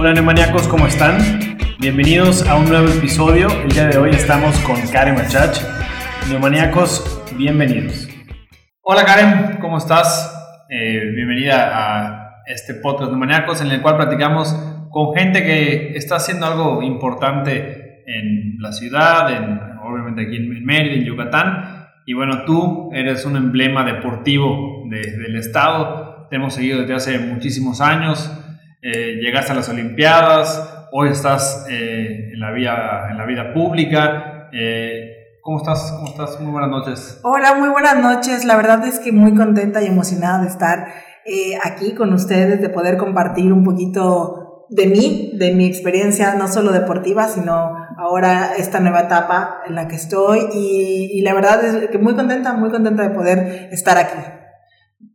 Hola neumaniacos, ¿cómo están? Bienvenidos a un nuevo episodio. El día de hoy estamos con Karen Machach. Neumaniacos, bienvenidos. Hola Karen, ¿cómo estás? Eh, bienvenida a este podcast Neumaniacos en el cual platicamos con gente que está haciendo algo importante en la ciudad, en, obviamente aquí en Mérida, en Yucatán. Y bueno, tú eres un emblema deportivo del estado. Te hemos seguido desde hace muchísimos años eh, llegaste a las Olimpiadas, hoy estás eh, en, la vida, en la vida pública. Eh, ¿Cómo estás? ¿Cómo estás? Muy buenas noches. Hola, muy buenas noches. La verdad es que muy contenta y emocionada de estar aquí con ustedes, de poder compartir un poquito de mí, de mi experiencia, no solo deportiva, sino ahora esta nueva etapa en la que estoy. Y, la verdad es que muy contenta, muy contenta de poder estar aquí.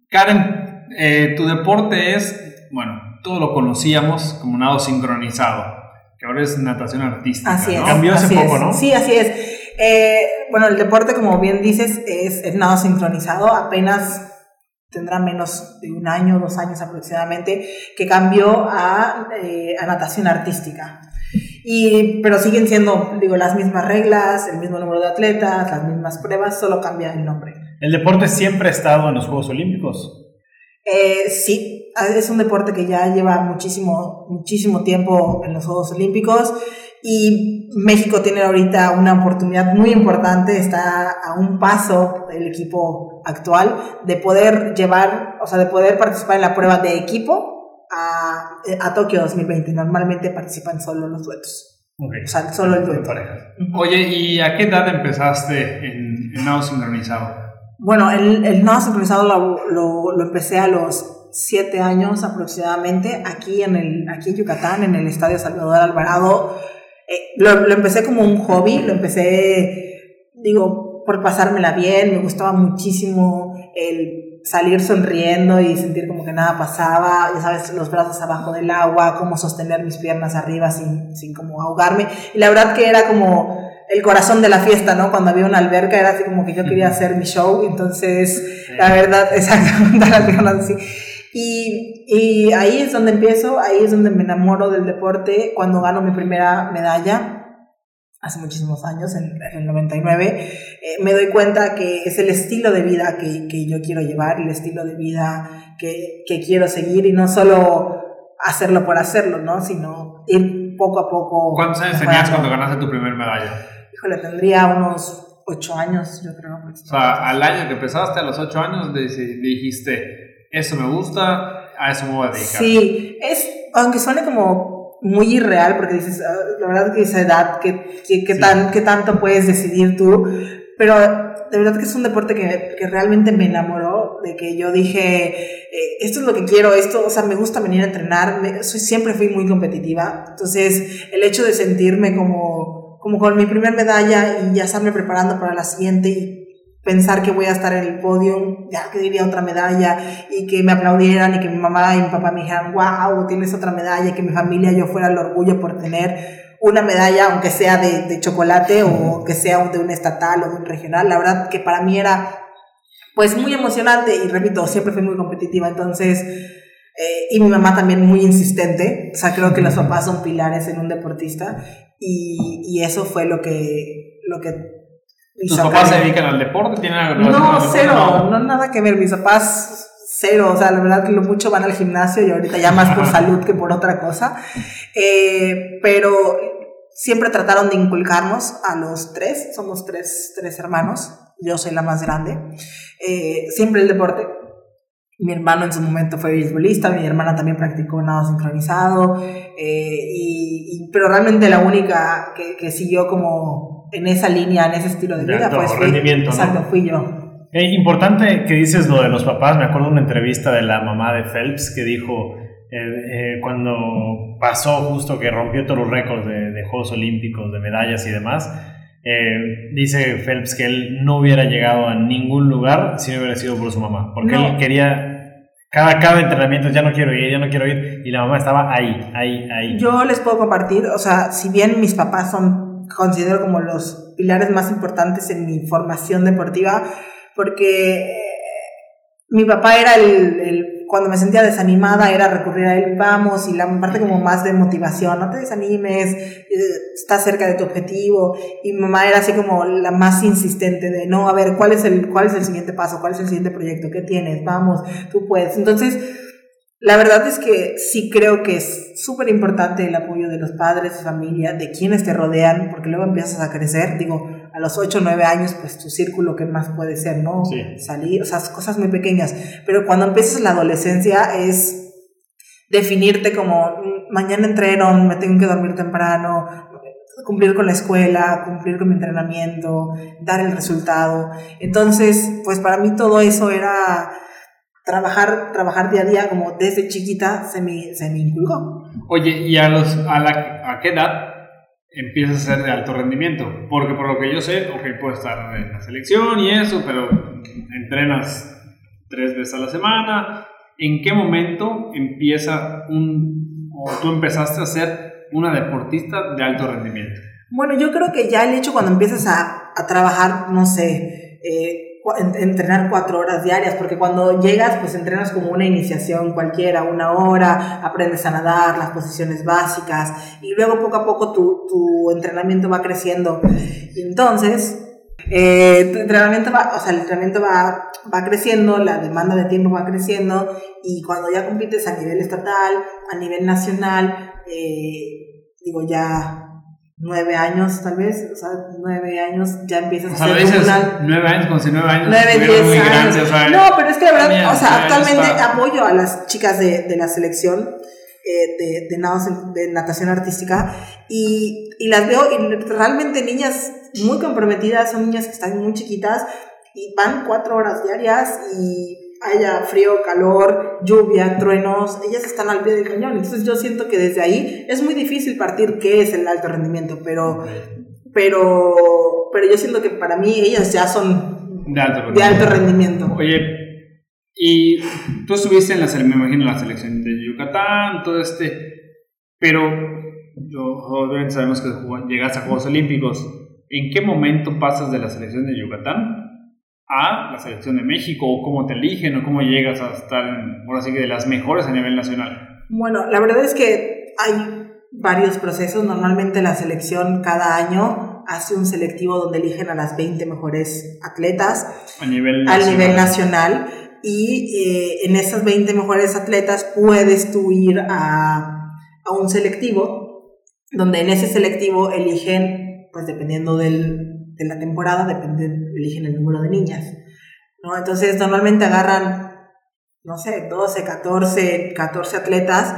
Karen, tu deporte es, bueno, todo lo conocíamos como nado sincronizado, que ahora es natación artística. Así es. Cambió hace poco, ¿no? Sí, así es. Eh, bueno, el deporte, como bien dices, es, nado sincronizado. Apenas tendrá menos de un año, dos años aproximadamente, que cambió a, eh, a natación artística. Y, pero siguen siendo, digo, las mismas reglas, el mismo número de atletas, las mismas pruebas, solo cambia el nombre. ¿El deporte siempre ha estado en los Juegos Olímpicos? Eh, sí, es un deporte que ya lleva muchísimo, muchísimo tiempo en los Juegos Olímpicos y México tiene ahorita una oportunidad muy importante, está a un paso del equipo actual de poder llevar, o sea, de poder participar en la prueba de equipo a, a Tokio 2020. Normalmente participan solo los duetos. O sea, solo el dueto. Oye, ¿y a qué edad empezaste en, en nado sincronizado? Bueno, el, nado sincronizado lo, lo, lo, empecé a los siete años aproximadamente aquí en, el, aquí en Yucatán, en el Estadio Salvador Alvarado. Eh, lo, lo, empecé como un hobby, lo empecé, digo, por pasármela bien, me gustaba muchísimo el salir sonriendo y sentir como que nada pasaba, ya sabes, los brazos abajo del agua, cómo sostener mis piernas arriba sin, sin como ahogarme. Y la verdad que era como el corazón de la fiesta, ¿no? Cuando había una alberca era así como que yo quería hacer mi show, entonces la verdad, exactamente, así. Y, y ahí es donde empiezo, ahí es donde me enamoro del deporte, cuando gano mi primera medalla, hace muchísimos años, en, el 99, eh, me doy cuenta que es el estilo de vida que, que yo quiero llevar, el estilo de vida que, que, quiero seguir y no solo hacerlo por hacerlo, ¿no? Sino ir poco a poco. ¿Cuántos años tenías cuando ganaste tu primera medalla? híjole, tendría unos ocho años, yo creo. O sea, al año que empezaste, a los ocho años, dijiste, eso me gusta, a eso me voy a dedicar. Sí, es, aunque suene como muy irreal, porque dices, ah, la verdad que esa edad, ¿qué, qué, tan, qué tanto puedes decidir tú? Pero de verdad que es un deporte que, que realmente me enamoró, de que yo dije, eh, esto es lo que quiero, esto, o sea, me gusta venir a entrenar, me, soy, siempre fui muy competitiva, entonces el hecho de sentirme como como con mi primer medalla y ya estarme preparando para la siguiente y pensar que voy a estar en el podio, ya que diría otra medalla y que me aplaudieran y que mi mamá y mi papá me dijeran, wow, tienes otra medalla y que mi familia yo fuera el orgullo por tener una medalla, aunque sea de, de chocolate o que sea de un estatal o de un regional. La verdad que para mí era pues muy emocionante y repito, siempre fui muy competitiva, entonces... Eh, y mi mamá también muy insistente, o sea, creo que los papás son pilares en un deportista y, y eso fue lo que, lo que ¿Tus papás se dedican al deporte? ¿Tienen algo No, cero, no. no nada que ver. Mis papás cero, o sea, la verdad que lo mucho van al gimnasio y ahorita ya más por salud que por otra cosa. Eh, pero siempre trataron de inculcarnos a los tres, somos tres, tres hermanos, yo soy la más grande, eh, siempre el deporte. Mi hermano en su momento fue beisbolista, mi hermana también practicó nado sincronizado, eh, y, pero realmente la única que, que, siguió como en esa línea, en ese estilo de vida, pues fui, rendimiento, exacto, fui yo. Eh, importante que dices lo de los papás, me acuerdo de una entrevista de la mamá de Phelps que dijo, eh, eh, cuando pasó justo que rompió todos los récords de, de Juegos Olímpicos, de medallas y demás, eh, dice Phelps que él no hubiera llegado a ningún lugar si no hubiera sido por su mamá, porque no. él quería cada, cada entrenamiento, ya no quiero ir, ya no quiero ir, y la mamá estaba ahí, ahí, ahí. Yo les puedo compartir, o sea, si bien mis papás son, considero como los pilares más importantes en mi formación deportiva, porque mi papá era el, el cuando me sentía desanimada era recurrir a él, vamos, y la parte como más de motivación, no te desanimes, eh, estás cerca de tu objetivo. Y mi mamá era así como la más insistente de, no, a ver, ¿cuál es el, cuál es el siguiente paso? ¿Cuál es el siguiente proyecto? ¿Qué tienes? Vamos, tú puedes. Entonces, la verdad es que sí creo que es súper importante el apoyo de los padres, familia, de quienes te rodean, porque luego empiezas a crecer. Digo, a los 8 o 9 años, pues tu círculo, ¿qué más puede ser, no? Salir, o sea, cosas muy pequeñas. Pero cuando empiezas la adolescencia es definirte como, mm, mañana entreno, me tengo que dormir temprano, cumplir con la escuela, cumplir con mi entrenamiento, dar el resultado. Entonces, pues para mí todo eso era trabajar, trabajar día a día, como desde chiquita se me, se me inculcó. Oye, ¿y a, los, a, la, a qué edad empiezas a ser de alto rendimiento? Porque por lo que yo sé, ok, puedes estar en la selección y eso, pero entrenas tres veces a la semana. ¿En qué momento empieza un, o tú empezaste a ser una deportista de alto rendimiento? Bueno, yo creo que ya el hecho cuando empiezas a, a trabajar, no sé, eh, entrenar cuatro horas diarias, porque cuando llegas, pues entrenas como una iniciación cualquiera, una hora, aprendes a nadar, las posiciones básicas, y luego poco a poco tu, tu entrenamiento va creciendo. Entonces, eh, tu entrenamiento va, o sea, el entrenamiento va, va creciendo, la demanda de tiempo va creciendo, y cuando ya compites a nivel estatal, a nivel nacional, eh, digo, ya nueve años tal vez, o sea, nueve años ya empiezas a ser nueve años, como si nueve años nueve, diez años. no, pero es que la verdad, o sea, actualmente apoyo a las chicas de, de la selección eh, de, de, de, natación artística y, y las veo y realmente niñas muy comprometidas, son niñas que están muy chiquitas y van cuatro horas diarias y haya frío, calor, lluvia, truenos, ellas están al pie del cañón. Entonces yo siento que desde ahí es muy difícil partir qué es el alto rendimiento, pero, pero, pero yo siento que para mí ellas ya son de alto rendimiento. De alto rendimiento. Oye, y tú estuviste en la, me imagino, la selección de Yucatán, todo este, pero obviamente sabemos que llegaste a Juegos Olímpicos. ¿En qué momento pasas de la selección de Yucatán a la selección de México o cómo te eligen o cómo llegas a estar, en, ahora sí que de las mejores a nivel nacional? Bueno, la verdad es que hay varios procesos. Normalmente la selección cada año hace un selectivo donde eligen a las 20 mejores atletas a nivel nacional. nivel nacional y eh, en esas 20 mejores atletas puedes tú ir a, a un selectivo donde en ese selectivo eligen, pues dependiendo del, de la temporada, depende, eligen el número de niñas. ¿no? Entonces, normalmente agarran, no sé, 12, 14, 14 atletas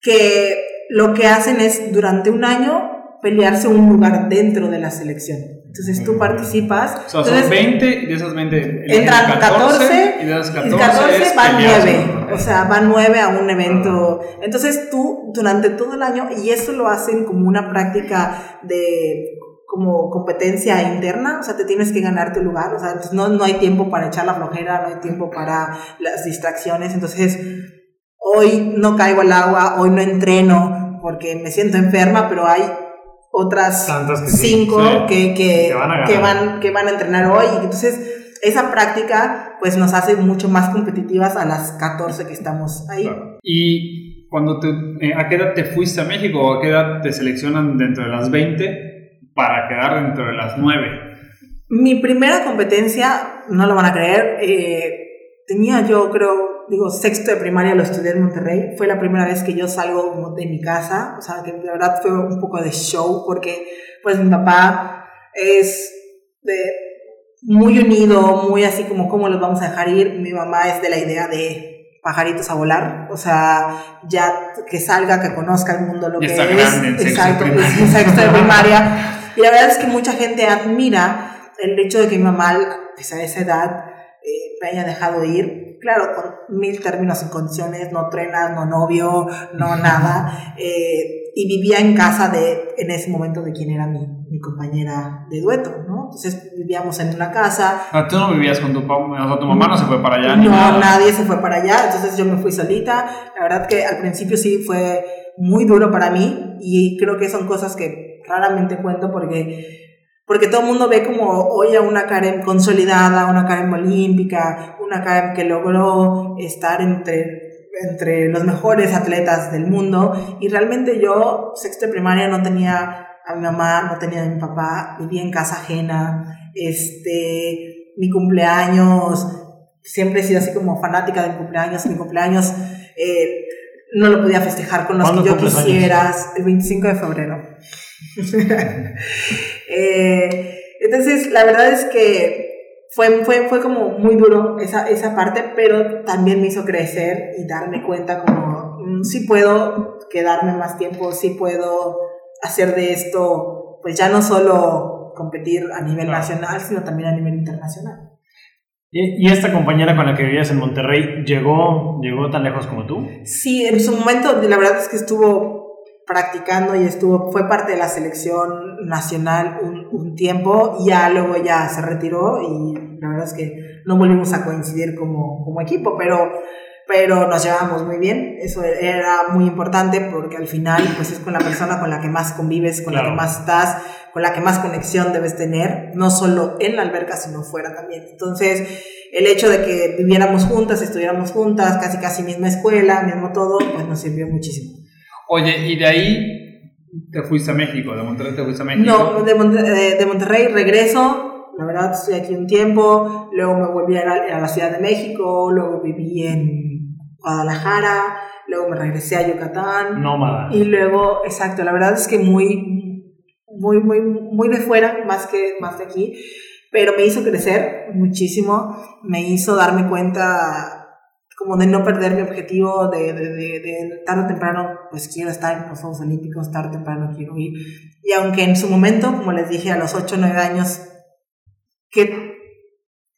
que lo que hacen es durante un año pelearse un lugar dentro de la selección. Entonces tú participas. O sea, son 20 y de esas 20 entran 14, y de esas 14, 14 van 9. O sea, van 9 a un evento. Entonces tú durante todo el año, y eso lo hacen como una práctica de como competencia interna, o sea, te tienes que ganar tu lugar, o sea, no, no hay tiempo para echar la flojera, no hay tiempo para las distracciones, entonces hoy no caigo al agua, hoy no entreno porque me siento enferma, pero hay otras cinco que, que, que, van que, van, a entrenar hoy, entonces esa práctica pues nos hace mucho más competitivas a las 14 que estamos ahí. Y cuando te, eh, ¿a qué edad te fuiste a México o a qué edad te seleccionan dentro de las 20? Para quedar dentro de las nueve? Mi primera competencia, no lo van a creer, eh, tenía yo creo, digo, sexto de primaria, lo estudié en Monterrey. Fue la primera vez que yo salgo de mi casa, o sea, que la verdad fue un poco de show porque pues mi papá es de, muy unido, muy así como cómo los vamos a dejar ir. Mi mamá es de la idea de pajaritos a volar, o sea, ya que salga, que conozca el mundo lo que es, exacto, en sexto de primaria, y la verdad es que mucha gente admira el hecho de que mi mamá, a pesar de esa edad, eh, me haya dejado ir. Claro, con mil términos y condiciones, no trenas, no novio, no nada. Eh, y vivía en casa de, en ese momento, de quien era mi, mi compañera de dueto, ¿no? Entonces vivíamos en una casa. Ah, ¿Tú no vivías con tu papá? O sea, tu mamá no se fue para allá. No, nadie se fue para allá. Entonces yo me fui solita. La verdad que al principio sí fue muy duro para mí y creo que son cosas que raramente cuento porque porque todo el mundo ve como hoy a una Karen consolidada, una Karen olímpica, una Karen que logró estar entre, entre los mejores atletas del mundo. Y realmente yo, sexto de primaria, no tenía a mi mamá, no tenía a mi papá, vivía en casa ajena, este, mi cumpleaños, siempre he sido así como fanática del cumpleaños, mi cumpleaños eh, no lo podía festejar con los que yo quisiera, el 25 de febrero. Eh, entonces, la verdad es que fue, fue, fue como muy duro esa, esa parte, pero también me hizo crecer y darme cuenta como, mm, sí puedo quedarme más tiempo, sí puedo hacer de esto, pues ya no solo competir a nivel nacional, sino también a nivel internacional. ¿Y, esta compañera con la que vivías en Monterrey llegó, llegó tan lejos como tú? Sí, en su momento, la verdad es que estuvo practicando y estuvo, fue parte de la selección nacional un, un, tiempo y ya luego ya se retiró y la verdad es que no volvimos a coincidir como, como equipo, pero, pero nos llevábamos muy bien, eso era muy importante porque al final pues es con la persona con la que más convives, con la que más estás, con la que más conexión debes tener, no solo en la alberca sino fuera también. Entonces, el hecho de que viviéramos juntas, estuviéramos juntas, casi casi misma escuela, mismo todo, pues nos sirvió muchísimo. Oye, y de ahí te fuiste a México, de Monterrey te fuiste a México. No, de, Monterrey, de Monterrey regreso, la verdad estoy aquí un tiempo, luego me volví a la, a la, Ciudad de México, luego viví en Guadalajara, luego me regresé a Yucatán. Nómada. Y luego, exacto, la verdad es que muy, muy, muy, muy de fuera, más que más de aquí, pero me hizo crecer muchísimo, me hizo darme cuenta como de no perder mi objetivo, de, de, de, tarde o temprano, pues quiero estar en los Juegos Olímpicos, tarde o temprano quiero ir. Y aunque en su momento, como les dije, a los 8 o 9 años, ¿qué,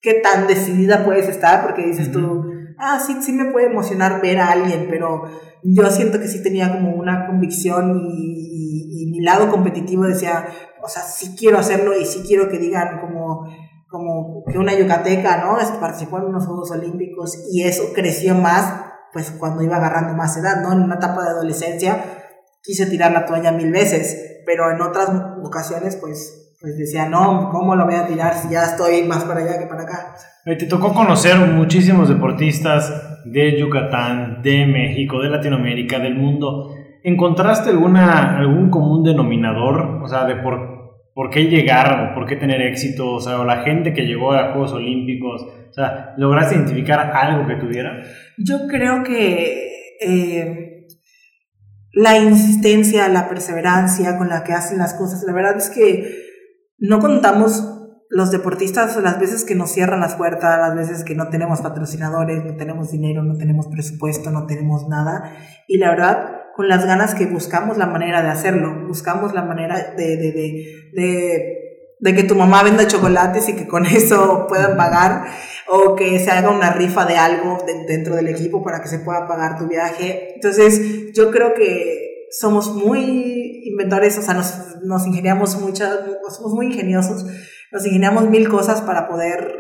qué tan decidida puedes estar? Porque dices tú, ah, sí, sí me puede emocionar ver a alguien, pero yo siento que sí tenía como una convicción y, y mi lado competitivo decía, o sea, sí quiero hacerlo y sí quiero que digan como como que una yucateca, ¿no? Es, participó en unos Juegos Olímpicos y eso creció más, pues cuando iba agarrando más edad, ¿no? En una etapa de adolescencia quise tirar la toalla mil veces, pero en otras ocasiones, pues, pues decía, no, ¿cómo lo voy a tirar si ya estoy más para allá que para acá? Te tocó conocer muchísimos deportistas de Yucatán, de México, de Latinoamérica, del mundo. ¿Encontraste alguna, algún común denominador? O sea, de por por qué llegar por qué tener éxito, o sea, o la gente que llegó a Juegos Olímpicos, o sea, ¿lograste identificar algo que tuviera? Yo creo que eh, la insistencia, la perseverancia con la que hacen las cosas, la verdad es que no contamos los deportistas las veces que nos cierran las puertas, las veces que no tenemos patrocinadores, no tenemos dinero, no tenemos presupuesto, no tenemos nada, y la verdad con las ganas que buscamos la manera de hacerlo, buscamos la manera de, de, de, de, que tu mamá venda chocolates y que con eso puedan pagar, o que se haga una rifa de algo dentro del equipo para que se pueda pagar tu viaje. Entonces, yo creo que somos muy inventores, o sea, nos, nos ingeniamos muchas, somos muy ingeniosos, nos ingeniamos mil cosas para poder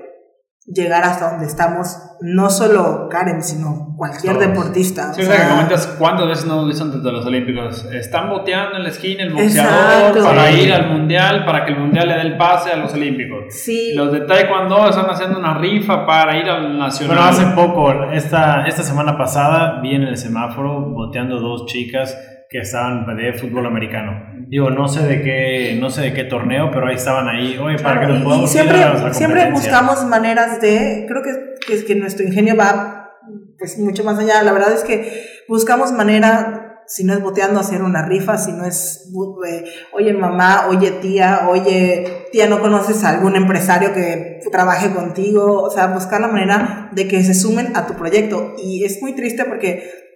llegar hasta donde estamos, no solo Karen, sino cualquier deportista. Sí, o sea, que comentas cuántas veces no dicen desde los Olímpicos. Están boteando en la esquina el boxeador para ir al mundial, para que el mundial le dé el pase a los Olímpicos. Sí. Los de Taekwondo están haciendo una rifa para ir al nacional. Bueno, hace poco, esta, esta semana pasada, vi en el semáforo boteando dos chicas que estaban de fútbol americano. Digo, no sé de qué, no sé de qué torneo, pero ahí estaban ahí, oye, para que nos podamos siempre, siempre buscamos maneras de, creo que, es que nuestro ingenio va pues mucho más allá. La verdad es que buscamos manera, si no es boteando, hacer una rifa, si no es, eh, oye mamá, oye tía, oye tía, ¿no conoces a algún empresario que trabaje contigo? O sea, buscar la manera de que se sumen a tu proyecto. Y es muy triste porque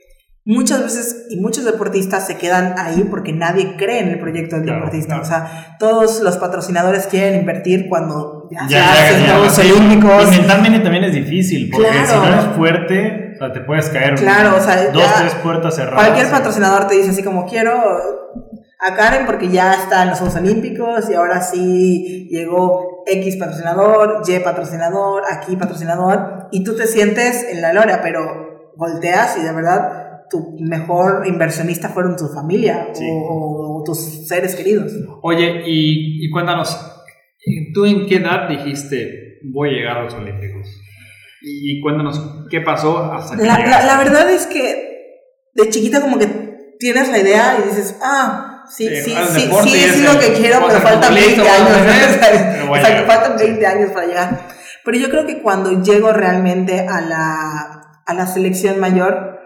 Muchas veces y muchos deportistas se quedan ahí porque nadie cree en el proyecto del deportista. O sea, todos los patrocinadores quieren invertir cuando ya, se hacen Juegos Olímpicos. Y mentalmente también es difícil porque si no eres fuerte, o sea, te puedes caer. Claro, o sea, dos, tres puertas cerradas. Cualquier patrocinador te dice así como quiero a Karen porque ya está en los Juegos Olímpicos y ahora sí llegó X patrocinador, Y patrocinador, aquí patrocinador y tú te sientes en la gloria, pero volteas y de verdad tu mejor inversionista fueron tu familia o, tus seres queridos. Oye, y, cuéntanos, ¿Tú en qué edad dijiste voy a llegar a los Olímpicos? Y cuéntanos qué pasó hasta que la, la, verdad es que de chiquita como que tienes la idea y dices, ah, sí, sí, sí, sí, sí, es lo que quiero, pero faltan 20 años. faltan 20 años para llegar. Pero yo creo que cuando llego realmente a la, a la selección mayor,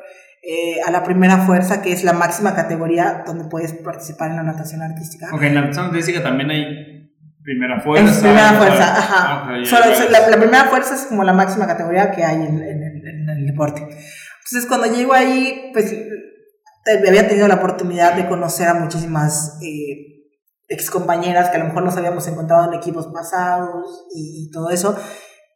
eh, a la primera fuerza, que es la máxima categoría donde puedes participar en la natación artística. Ok, en la natación artística también hay primera fuerza. Es primera fuerza, ajá. la, primera fuerza es como la máxima categoría que hay en, en, el deporte. Entonces, cuando llego ahí, pues había tenido la oportunidad de conocer a muchísimas eh, ex compañeras que a lo mejor nos habíamos encontrado en equipos pasados y, y todo eso.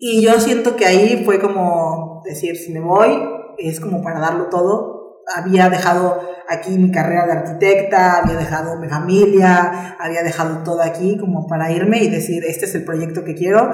Y yo siento que ahí fue como decir, si me voy, es como para darlo todo. Había dejado aquí mi carrera de arquitecta, había dejado mi familia, había dejado todo aquí como para irme y decir, este es el proyecto que quiero.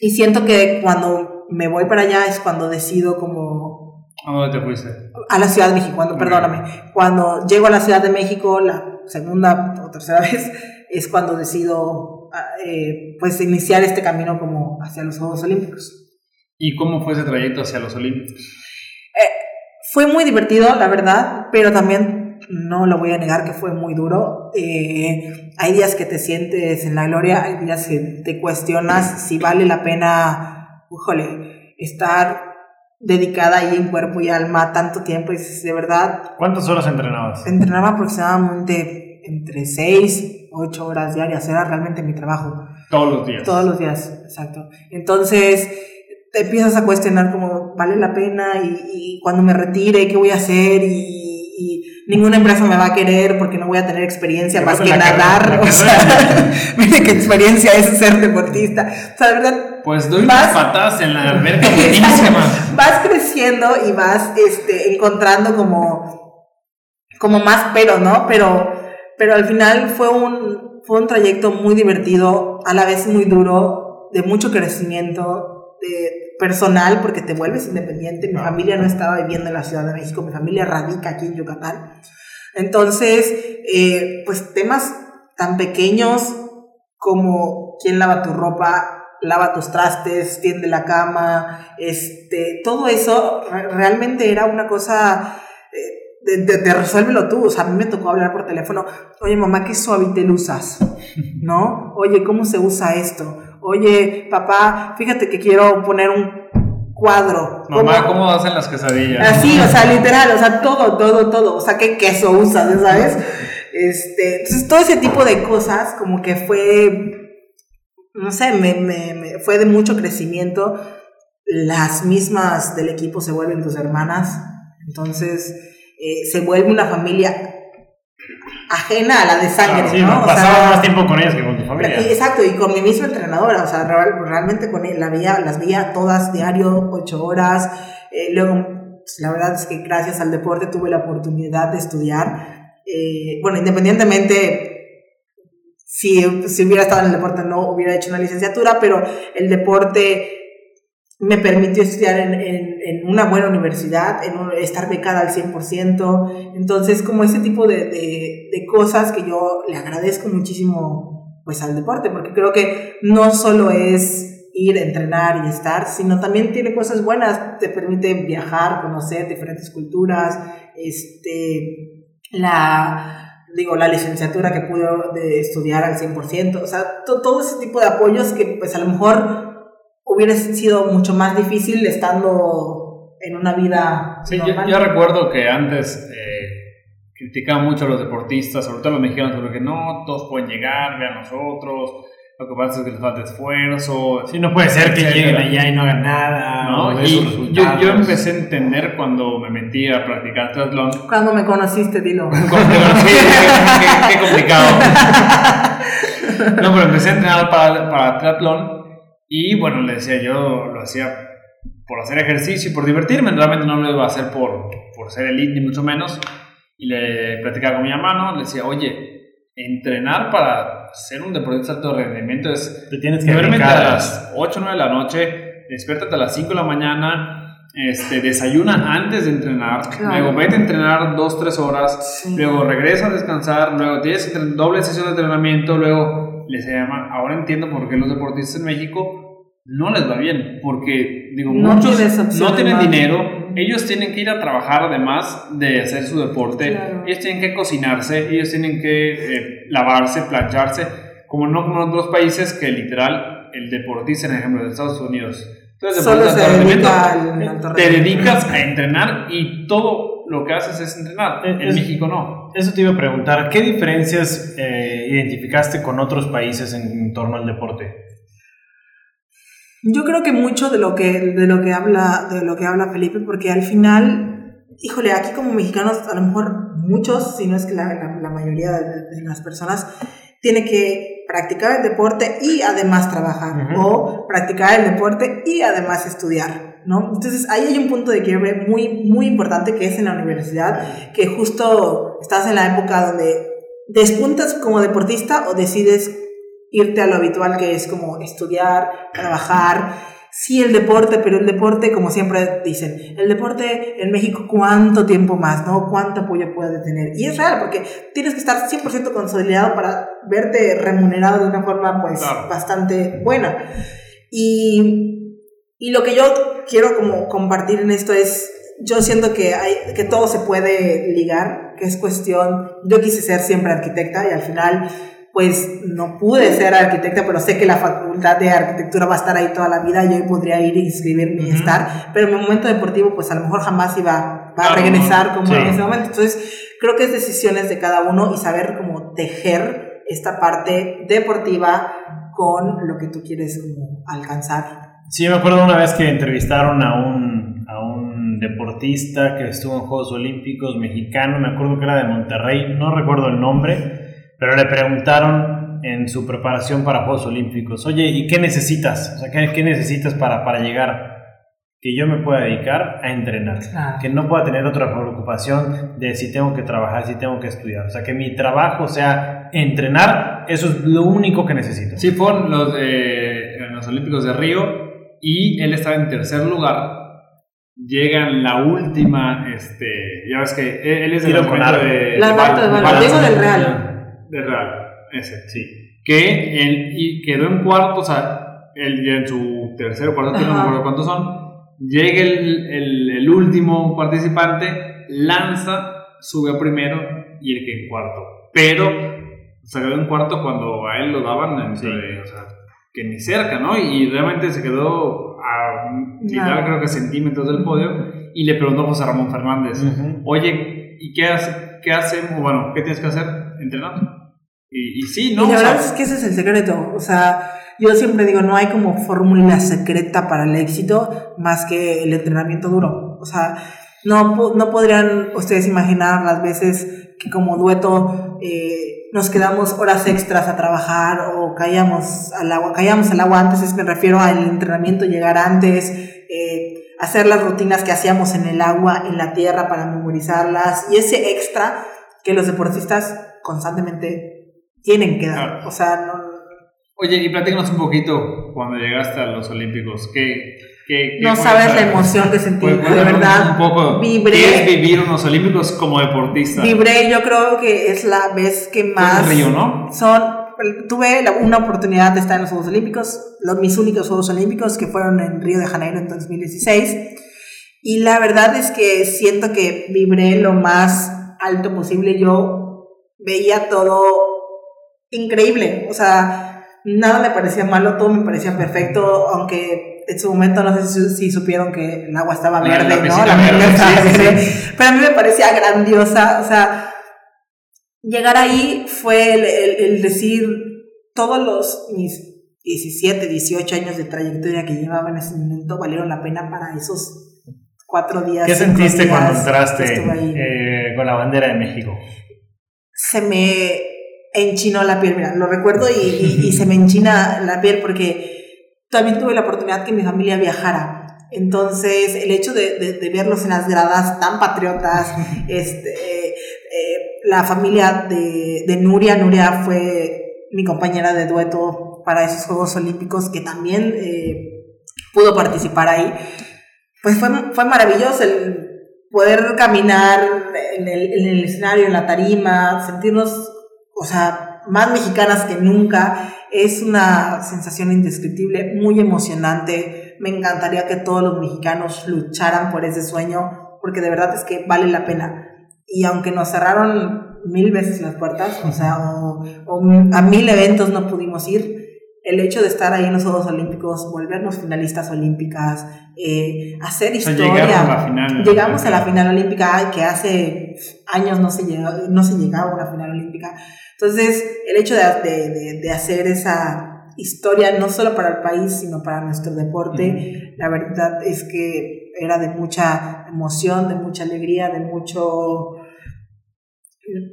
Y siento que cuando me voy para allá es cuando decido como... ¿A dónde te fuiste? A la Ciudad de México, cuando, perdóname. Cuando llego a la Ciudad de México, la segunda o tercera vez, es cuando decido ah, eh, pues iniciar este camino como hacia los Juegos Olímpicos. ¿Y cómo fue ese trayecto hacia los Olímpicos? Eh, fue muy divertido, la verdad, pero también no lo voy a negar que fue muy duro. Eh, hay días que te sientes en la gloria, hay días que te cuestionas si vale la pena, híjole, estar dedicada ahí en cuerpo y alma tanto tiempo. Y de verdad. ¿Cuántas horas entrenabas? Entrenaba aproximadamente entre 6, 8 horas diarias. Era realmente mi trabajo. Todos los días. Todos los días, exacto. Entonces te empiezas a cuestionar como vale la pena y, cuando me retire, ¿qué voy a hacer? Y, ninguna empresa me va a querer porque no voy a tener experiencia más que nadar. o sea, mire qué experiencia es ser deportista. O sea, de verdad. Pues doy vas, patadas en la alberca vas creciendo y vas este, encontrando como, como más pero, ¿no? Pero, pero al final fue un, fue un trayecto muy divertido, a la vez muy duro, de mucho crecimiento, de personal porque te vuelves independiente. Mi familia no estaba viviendo en la Ciudad de México, mi familia radica aquí en Yucatán. Entonces, eh, pues temas tan pequeños como quién lava tu ropa, lava tus trastes, tiende la cama, este, todo eso realmente era una cosa eh, de, de, resuélvelo tú. O sea, a mí me tocó hablar por teléfono, oye mamá, ¿qué suavitel usas? ¿No? Oye, ¿cómo se usa esto? Oye, papá, fíjate que quiero poner un cuadro. Mamá, ¿cómo, hacen las quesadillas? Así, o sea, literal, o sea, todo, todo, todo. O sea, qué queso usas, ¿sabes? Este, entonces, todo ese tipo de cosas, como que fue, no sé, me, me, fue de mucho crecimiento. Las mismas del equipo se vuelven tus hermanas. Entonces, eh, se vuelve una familia ajena a la de sangre, ¿no? pasaba más tiempo con ellas que con familia. Exacto, y con mi misma entrenadora, o sea, realmente con él, la veía, las veía todas diario, ocho horas. Eh, luego, pues, la verdad es que gracias al deporte tuve la oportunidad de estudiar. Eh, bueno, independientemente si, si hubiera estado en el deporte no hubiera hecho una licenciatura, pero el deporte me permitió estudiar en, en, en, una buena universidad, en estar becada al 100%. Entonces, como ese tipo de, de, de, cosas que yo le agradezco muchísimo pues al deporte, porque creo que no solo es ir, entrenar y estar, sino también tiene cosas buenas, te permite viajar, conocer diferentes culturas, este, la, digo, la licenciatura que pude de estudiar al 100%, o sea, todo ese tipo de apoyos que pues a lo mejor hubiera sido mucho más difícil estando en una vida. Sí, Yo, recuerdo que antes eh, criticaban mucho a los deportistas, sobre todo a los mexicanos, porque no todos pueden llegar, vean nosotros. Lo que pasa es que les falta esfuerzo. Sí, no puede ser que lleguen allá y no hagan nada. ¿no? Y yo, yo, empecé a entender cuando me metí a practicar triatlón. Cuando me conociste, dilo. cuando me conocí, qué, qué, complicado. no, pero empecé a entrenar para, para triatlón y bueno, le decía, yo lo hacía por hacer ejercicio y por divertirme, realmente no lo iba a hacer por, por ser elite ni mucho menos. Y le platicaba con mi hermano, le decía, oye, entrenar para ser un deportista de alto rendimiento es... Te tienes que a las 8 o 9 de la noche, despiértate a las 5 de la mañana, este, desayuna antes de entrenar, luego vete a entrenar 2-3 horas, luego regresa a descansar, luego tienes doble sesión de entrenamiento, luego les llama, ahora entiendo por qué los deportistas en México no les va bien, porque digo, No muchos no tienen dinero, ellos tienen que ir a trabajar además de hacer su deporte, Claro. ellos tienen que cocinarse, ellos tienen que eh, lavarse, plancharse, como no como en otros países que literal el deportista, en ejemplo, de Estados Unidos, entonces, Solo se dedica al alto te dedicas a entrenar y todo lo que haces es entrenar. Eh, En es- México no. Eso te iba a preguntar, ¿qué diferencias eh, identificaste con otros países en, en torno al deporte? Yo creo que mucho de lo que, de lo que habla, de lo que habla Felipe, porque al final, híjole, aquí como mexicanos, a lo mejor muchos, si no es que la, la- la mayoría de, de las personas, tiene que practicar el deporte y además trabajar, o practicar el deporte y además estudiar, ¿no? Entonces ahí hay un punto de quiebre muy, muy importante que es en la universidad, que justo estás en la época donde despuntas como deportista o decides irte a lo habitual que es como estudiar, trabajar, sí el deporte, pero el deporte, como siempre dicen, el deporte en México, ¿cuánto tiempo más, no? ¿Cuánto apoyo puede tener? Y es real, porque tienes que estar 100% consolidado para verte remunerado de una forma, pues, Claro. bastante buena. Y, y lo que yo quiero como compartir en esto es, yo siento que, hay, que todo se puede ligar, que es cuestión, yo quise ser siempre arquitecta y al final pues no pude ser arquitecta, pero sé que la facultad de arquitectura va a estar ahí toda la vida y hoy podría ir, inscribirme y Ujú. estar, pero en mi momento deportivo pues a lo mejor jamás iba va a regresar como sí. en ese momento. Entonces creo que es decisiones de cada uno y saber cómo tejer esta parte deportiva con lo que tú quieres como alcanzar. Sí, yo me acuerdo una vez que entrevistaron a un, a un deportista que estuvo en Juegos Olímpicos mexicano, me acuerdo que era de Monterrey, no recuerdo el nombre, pero le preguntaron en su preparación para Juegos Olímpicos, oye, ¿y qué necesitas? O sea, ¿qué, qué necesitas para, para llegar? Que yo me pueda dedicar a entrenar, Claro. que no pueda tener otra preocupación de si tengo que trabajar, si tengo que estudiar, o sea, que mi trabajo sea entrenar, eso es lo único que necesito. Sí, fueron los, de, en los Olímpicos de Río y él estaba en tercer lugar. Llegan la última, este, ya ves que él, él es Tiro con de, La de de Bal- balanza. Diego del Real. Del Real, ese. Sí. Que él y quedó en cuarto, o sea, él ya en su tercer o cuarto no me acuerdo cuántos son. Llega el, el, el último participante, lanza, sube a primero y el que en cuarto. Pero se quedó en cuarto cuando a él lo daban entre, o sea, que ni cerca, ¿no? Y realmente se quedó a literal, Nada. creo que centímetros del podio y le preguntó a José Ramón Fernández, Ujú. oye, ¿y qué, hace, qué hacemos? Bueno, ¿qué tienes que hacer? Entrenar. Y, y sí, ¿no? y la O sea, verdad es que ese es el secreto. O sea, yo siempre digo, no hay como fórmula secreta para el éxito más que el entrenamiento duro. O sea, no, no podrían ustedes imaginar las veces que como dueto eh, nos quedamos horas extras a trabajar o caíamos al agua, caíamos al agua antes, es me refiero al entrenamiento, llegar antes, eh, hacer las rutinas que hacíamos en el agua, en la tierra para memorizarlas y ese extra que los deportistas constantemente tienen que dar. Claro. O sea, no, Oye, y platícanos un poquito cuando llegaste a los Olímpicos. ¿Qué, qué, qué no sabes la emoción que sentí, de verdad. Un poco. vibré. ¿Qué es vivir unos Olímpicos como deportista? Vibré, yo creo que es la vez que más... en Río, ¿no? Son, tuve la- una oportunidad de estar en los Juegos Olímpicos, los, mis únicos Juegos Olímpicos que fueron en Río de Janeiro en 2016. Y la verdad es que siento que vibré lo más alto posible. Yo veía todo increíble. O sea, nada me parecía malo, todo me parecía perfecto, aunque en su momento no sé si, si supieron que el agua estaba La- la verde, ¿no? La verde, sí, verde. Pero a mí me parecía grandiosa. O sea, llegar ahí fue el, el- el decir todos los mis 17, 18 años de trayectoria que llevaba en ese momento valieron la pena para esos cuatro días. ¿Qué sentiste días cuando entraste eh, con la bandera de México? Se me enchinó la piel, mira, lo recuerdo y, y- y se me enchina la piel porque también tuve la oportunidad que mi familia viajara. Entonces, el hecho de, de- de verlos en las gradas tan patriotas, este, eh, eh, la familia de, de Nuria, Nuria fue mi compañera de dueto para esos Juegos Olímpicos que también eh, pudo participar ahí. Pues fue, fue maravilloso el poder caminar en el, en el escenario, en la tarima, sentirnos, o sea, más mexicanas que nunca. es una sensación indescriptible, muy emocionante. Me encantaría que todos los mexicanos lucharan por ese sueño, porque de verdad es que vale la pena. Y aunque nos cerraron mil veces las puertas, o sea, o, a mil eventos no pudimos ir, el hecho de estar ahí en los Juegos Olímpicos, volvernos finalistas olímpicas, eh, hacer historia. llegamos a la final. Llegamos a la final olímpica, que hace años no se, no se llegaba a una final olímpica. Entonces, el hecho de, de, de, hacer esa historia, no solo para el país, sino para nuestro deporte, la verdad es que era de mucha emoción, de mucha alegría, de mucho,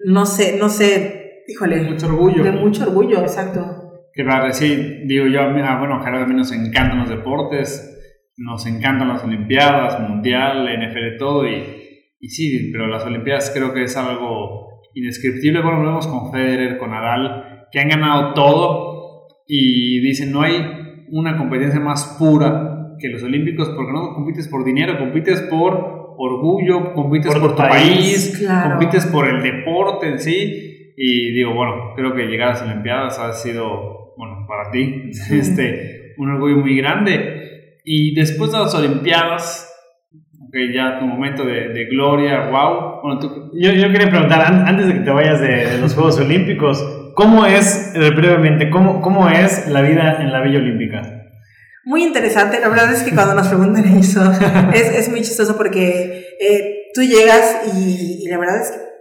no sé, no sé, híjole. Mucho orgullo. De mucho orgullo, exacto. Que para decir, digo yo, ah, bueno, a mí nos encantan los deportes, nos encantan las Olimpiadas, Mundial, NFL, todo, y, y sí, pero las Olimpiadas creo que es algo indescriptible. Bueno, lo vemos con Federer, con Nadal, que han ganado todo y dicen, no hay una competencia más pura que los Olímpicos porque no compites por dinero, compites por orgullo, compites por, tu país, compites por el deporte en sí. Y digo, bueno, creo que llegar a las Olimpiadas ha sido, para ti, este, un orgullo muy grande. Y después de las Olimpiadas, que ya tu momento de, gloria, wow. Bueno, yo, yo, quería preguntar, antes de que te vayas de, los Juegos Olímpicos, ¿cómo es, eh, brevemente, cómo, cómo es la vida en la Villa Olímpica? Muy interesante, la verdad es que cuando nos preguntan eso, es, es muy chistoso porque eh, tú llegas y, y, la verdad es que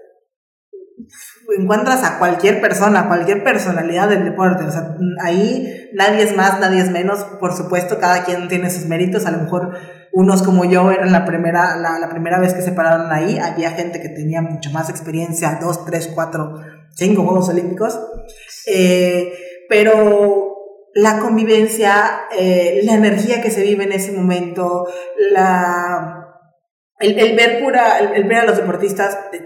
encuentras a cualquier persona, cualquier personalidad del deporte. O sea, ahí nadie es más, nadie es menos. Por supuesto, cada quien tiene sus méritos. A lo mejor unos como yo eran la primera, la, primera vez que se pararon ahí. Había gente que tenía mucha más experiencia, dos, tres, cuatro, cinco Juegos Olímpicos. Eh, pero la convivencia, eh, la energía que se vive en ese momento, la, el ver pura, el, ver a los deportistas de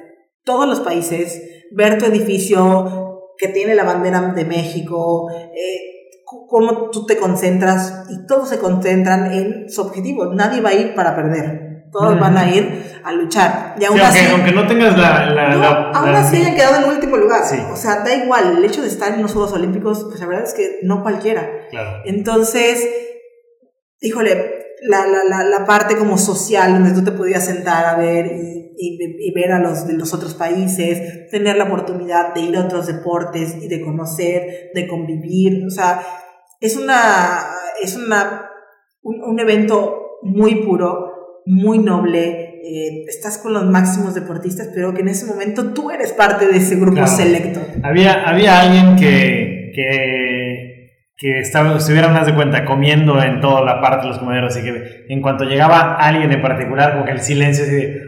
todos los países, ver tu edificio que tiene la bandera de México, eh, cómo tú te concentras y todos se concentran en su objetivo. Nadie va a ir para perder. Todos van a ir a luchar. Y aún así, aunque, no tengas la... la, aún así hayan quedado en último lugar. O sea, da igual. El hecho de estar en los Juegos Olímpicos, pues la verdad es que no cualquiera. Entonces, híjole, la, la, la, parte como social donde tú te podías sentar a ver y y, ver a los de los otros países, tener la oportunidad de ir a otros deportes y de conocer, de convivir, o sea, es una, es una, un, evento muy puro, muy noble, eh, estás con los máximos deportistas, pero que en ese momento tú eres parte de ese grupo selecto. Había, había alguien que, que, que estaba, estuviera más de cuenta comiendo en toda la parte de los comederos, y que en cuanto llegaba alguien en particular, como que el silencio así de,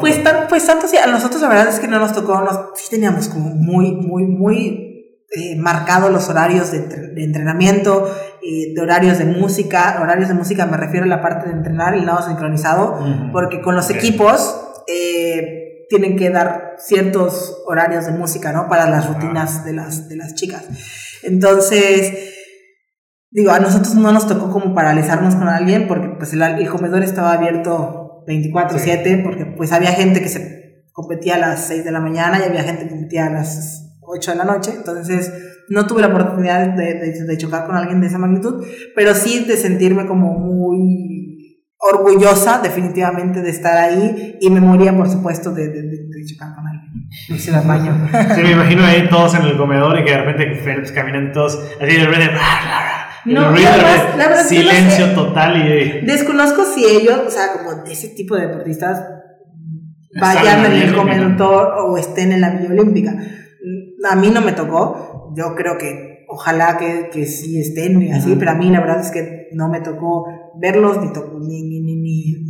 pues, pues tanto sí, a nosotros la verdad es que no nos tocó, nos, sí teníamos como muy, muy, muy eh, marcados los horarios de, entrenamiento, eh, de horarios de música, horarios de música me refiero a la parte de entrenar y nada sincronizado, porque con los equipos eh, tienen que dar ciertos horarios de música, ¿no? Para las rutinas de las, de las chicas. Entonces, digo, a nosotros no nos tocó como paralizarnos con alguien porque pues el, el comedor estaba abierto 24/7, porque pues había gente que se competía a las 6 de la mañana y había gente que competía a las 8 de la noche, entonces no tuve la oportunidad de, de, chocar con alguien de esa magnitud, pero sí de sentirme como muy orgullosa definitivamente de estar ahí y me moría por supuesto de, chocar con alguien. Se la baño. Sí, me imagino ahí todos en el comedor y que de repente Phelps caminan todos así de repente... No, silencio total y... Desconozco si ellos, o sea, como de ese tipo de deportistas, vayan en el comedor o estén en la Villa Olímpica. A mí no me tocó, yo creo que ojalá que, que sí estén y así, pero a mí la verdad es que no me tocó verlos ni, ni, ni,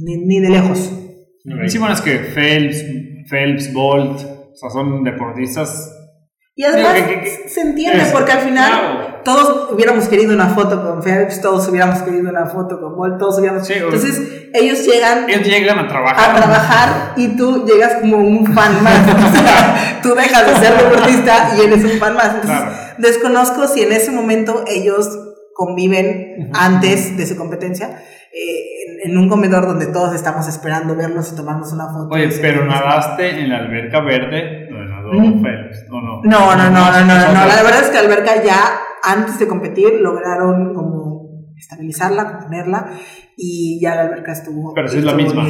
ni, ni, de lejos. Sí, bueno, es que Phelps, Phelps, Bolt, sea, son deportistas. Y además se entiende porque al final todos hubiéramos querido una foto con Phelps, todos hubiéramos querido una foto con Bolt, todos hubiéramos... Entonces ellos llegan... Ellos llegan a trabajar. A trabajar y tú llegas como un fan más. o sea, tú dejas de ser deportista y eres un fan más. Desconozco si en ese momento ellos conviven antes de su competencia. Eh, en, un comedor donde todos estamos esperando verlos y tomarnos una foto. Oye, pero nadaste en la alberca verde mm. Phelps, ¿o no? No, no, no, no, no, no, La verdad es que alberca ya antes de competir lograron como estabilizarla, componerla y ya la alberca estuvo. Pero sí es la misma.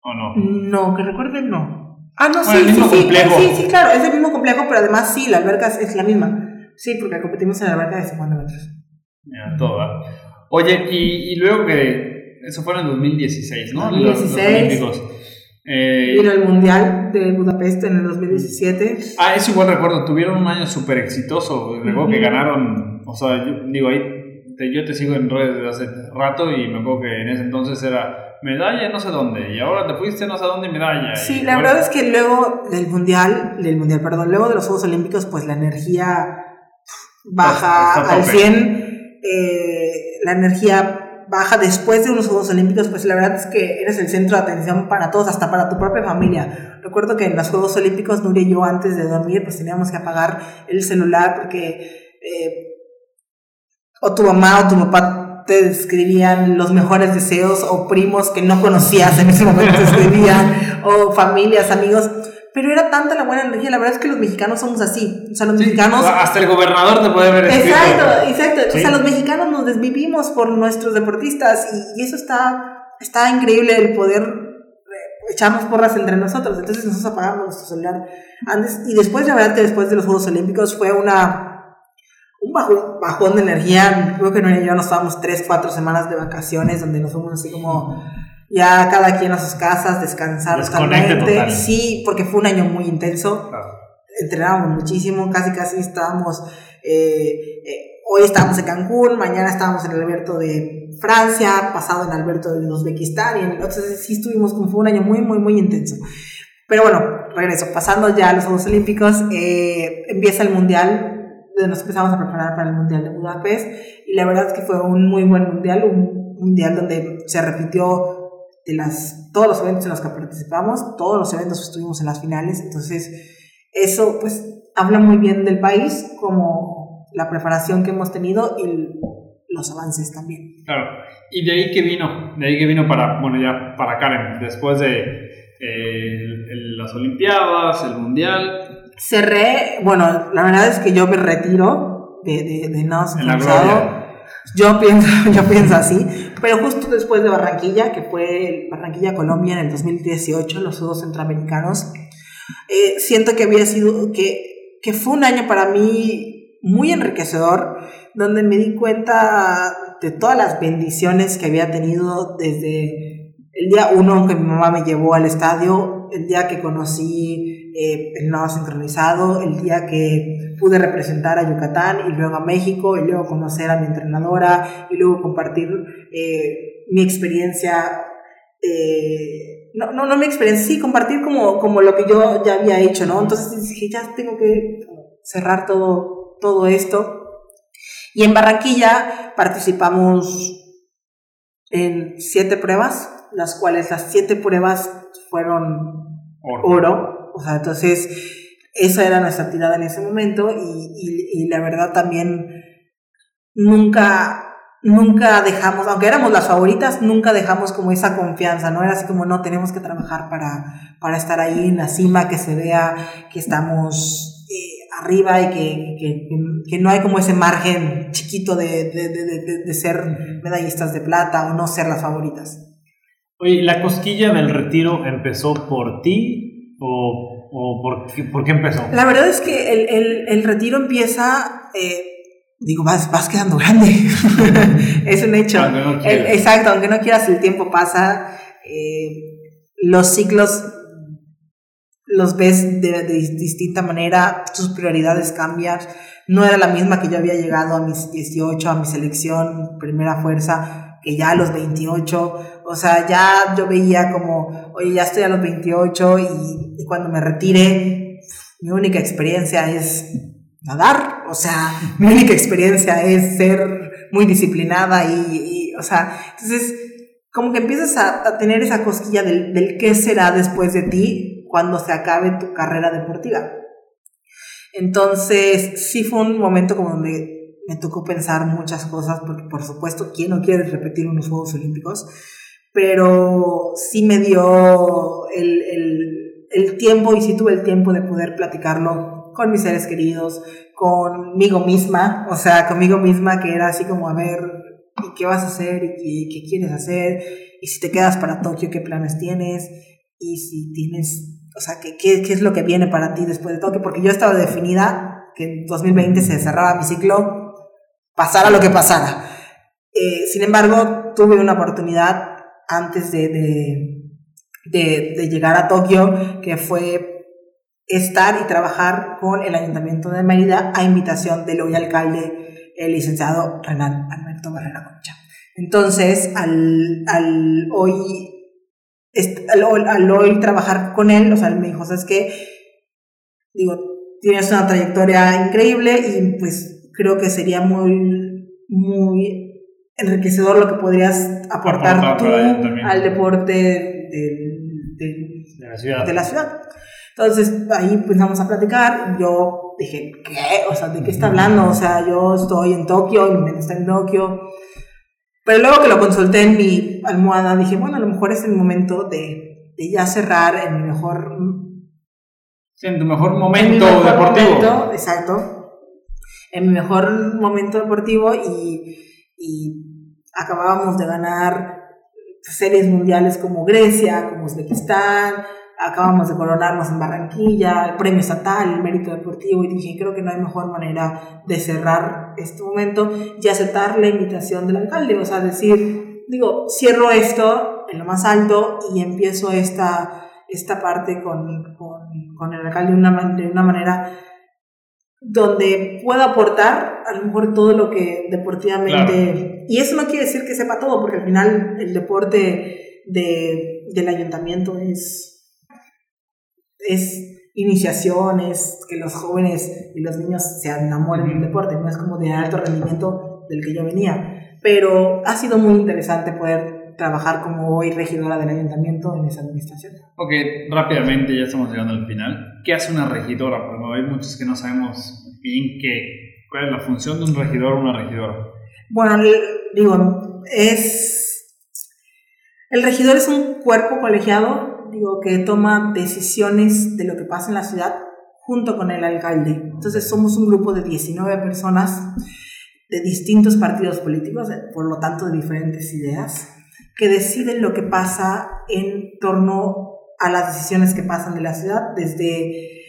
¿O no? No, que recuerden, no. Ah, no, sí, sí, sí, sí, sí, claro, es el mismo complejo, pero además sí, la alberca es, la misma. Sí, porque competimos en la alberca de 50 metros. Ya, todo. Oye, y, y luego que eso fue en 2016, ¿no? 2016. Los, eh, Vino el Mundial de Budapest en el 2017. Ah, eso igual recuerdo, tuvieron un año súper exitoso, luego que ganaron, o sea, yo, digo, ahí yo te sigo en redes desde hace rato y me acuerdo que en ese entonces era medalla no sé dónde y ahora te fuiste no sé dónde medalla. Sí, la verdad es que luego del mundial, del mundial, perdón, luego de los Juegos Olímpicos, pues la energía baja al 100, eh, la energía baja después de unos Juegos Olímpicos, pues la verdad es que eres el centro de atención para todos, hasta para tu propia familia. Recuerdo que en los Juegos Olímpicos, Nuria y yo antes de dormir, pues teníamos que apagar el celular porque eh, o tu mamá o tu papá te escribían los mejores deseos o primos que no conocías en ese momento te escribían o familias, amigos pero era tanta la buena energía. La verdad es que los mexicanos somos así. O sea, los mexicanos. Hasta el gobernador te puede ver Exacto, exacto. O sea, los mexicanos nos desvivimos por nuestros deportistas y, eso está, está increíble el poder eh, echarnos porras entre nosotros. Entonces nosotros apagamos nuestro celular antes. Y después, la verdad que después de los Juegos Olímpicos fue una. Un bajón, bajón de energía. Creo que no y yo nos estábamos tres, cuatro semanas de vacaciones donde nos fuimos así como ya cada quien a sus casas, descansar totalmente. Sí, porque fue un año muy intenso. Entrenábamos muchísimo, casi casi estábamos, eh, eh, hoy estábamos en Cancún, mañana estábamos en el Alberto de Francia, pasado en Alberto de Uzbekistán, y entonces sí estuvimos como fue un año muy, muy, muy intenso. Pero bueno, regreso, pasando ya a los Juegos Olímpicos, eh, empieza el Mundial, nos empezamos a preparar para el Mundial de Budapest, y la verdad es que fue un muy buen Mundial, un Mundial donde se repitió de las, todos los eventos en los que participamos, todos los eventos estuvimos en las finales, entonces eso pues habla muy bien del país como la preparación que hemos tenido y los avances también. Claro, y de ahí que vino, de ahí que vino para, bueno ya para Karen, después de eh, las Olimpiadas, el Mundial. Cerré, bueno, la verdad es que yo me retiro de, de, de no yo pienso, yo pienso así, pero justo después de Barranquilla, que fue Barranquilla Colombia en el 2018, los Juegos Centroamericanos, eh, siento que había sido, que, que fue un año para mí muy enriquecedor, donde me di cuenta de todas las bendiciones que había tenido desde el día uno que mi mamá me llevó al estadio, el día que conocí eh, el nado sincronizado, el día que pude representar a Yucatán y luego a México y luego conocer a mi entrenadora y luego compartir eh, mi experiencia, eh, no, no, no mi experiencia, sí, compartir como, como lo que yo ya había hecho, ¿no? Entonces dije, ya tengo que cerrar todo, todo esto. Y en Barranquilla participamos en siete pruebas, las cuales las siete pruebas fueron oro. oro. O sea, entonces esa era nuestra tirada en ese momento y, la verdad también nunca, nunca dejamos, aunque éramos las favoritas, nunca dejamos como esa confianza, ¿no? Era así como, no, tenemos que trabajar para, para estar ahí en la cima, que se vea que estamos eh, arriba y que, que, no hay como ese margen chiquito de, de ser medallistas de plata o no ser las favoritas. Oye, ¿la cosquilla del retiro empezó por ti o ¿O por qué, por qué empezó? La verdad es que el, el, el retiro empieza, eh, digo, vas, vas quedando grande. es un hecho. Aunque no exacto, aunque no quieras, el tiempo pasa. Eh, los ciclos los ves de, de, distinta manera, tus prioridades cambian. No era la misma que yo había llegado a mis 18, a mi selección, primera fuerza, que ya a los 28. O sea, ya yo veía como, oye, ya estoy a los 28 y, cuando me retire, mi única experiencia es nadar. O sea, mi única experiencia es ser muy disciplinada y, o sea, entonces como que empiezas a, tener esa cosquilla del, del qué será después de ti cuando se acabe tu carrera deportiva. Entonces, sí fue un momento como donde me tocó pensar muchas cosas, porque por supuesto, ¿quién no quiere repetir unos Juegos Olímpicos? Pero sí me dio el, el el tiempo y sí tuve el tiempo de poder platicarlo con mis seres queridos, conmigo misma, o sea, conmigo misma que era así como a ver, ¿y qué vas a hacer? ¿Y qué, quieres hacer? ¿Y si te quedas para Tokio, qué planes tienes? ¿Y si tienes, o sea, qué, qué, qué es lo que viene para ti después de Tokio? Porque yo estaba definida que en 2020 se cerraba mi ciclo, pasara lo que pasara. Eh, sin embargo, tuve una oportunidad antes de, de, llegar a Tokio, que fue estar y trabajar con el Ayuntamiento de Mérida a invitación del hoy alcalde, el licenciado Renan Alberto Barrera Concha. Entonces, al, al, hoy, al, hoy trabajar con él, o sea, él me dijo, ¿sabes qué? Digo, tienes una trayectoria increíble y pues creo que sería muy, muy enriquecedor lo que podrías aportar, tú al deporte de, la ciudad. Entonces ahí pues vamos a platicar. Yo dije, ¿qué? O sea, ¿de qué está hablando? O sea, yo estoy en Tokio, mi mente está en Tokio. Pero luego que lo consulté en mi almohada, dije, bueno, a lo mejor es el momento de, de ya cerrar en mi mejor... en tu mejor momento deportivo. exacto. En mi mejor momento deportivo y, y acabábamos de ganar series mundiales como Grecia, como Uzbekistán, acabamos de coronarnos en Barranquilla, el premio estatal, el mérito deportivo, y dije, creo que no hay mejor manera de cerrar este momento y aceptar la invitación del alcalde, o sea, decir, digo, cierro esto en lo más alto y empiezo esta, esta parte con, con, con el alcalde de una, de una manera donde pueda aportar a lo mejor todo lo que deportivamente... Y eso no quiere decir que sepa todo, porque al final el deporte de, del ayuntamiento es, es iniciación, es que los jóvenes y los niños se enamoren del deporte, no es como de alto rendimiento del que yo venía. Pero ha sido muy interesante poder trabajar como hoy regidora del ayuntamiento en esa administración. Ok, rápidamente, ya estamos llegando al final. ¿Qué hace una regidora? Porque hay muchos que no sabemos bien qué, cuál es la función de un regidor o una regidora. Bueno, digo, es... El regidor es un cuerpo colegiado, digo, que toma decisiones de lo que pasa en la ciudad junto con el alcalde. Entonces somos un grupo de 19 personas de distintos partidos políticos, por lo tanto de diferentes ideas que deciden lo que pasa en torno a las decisiones que pasan de la ciudad, desde,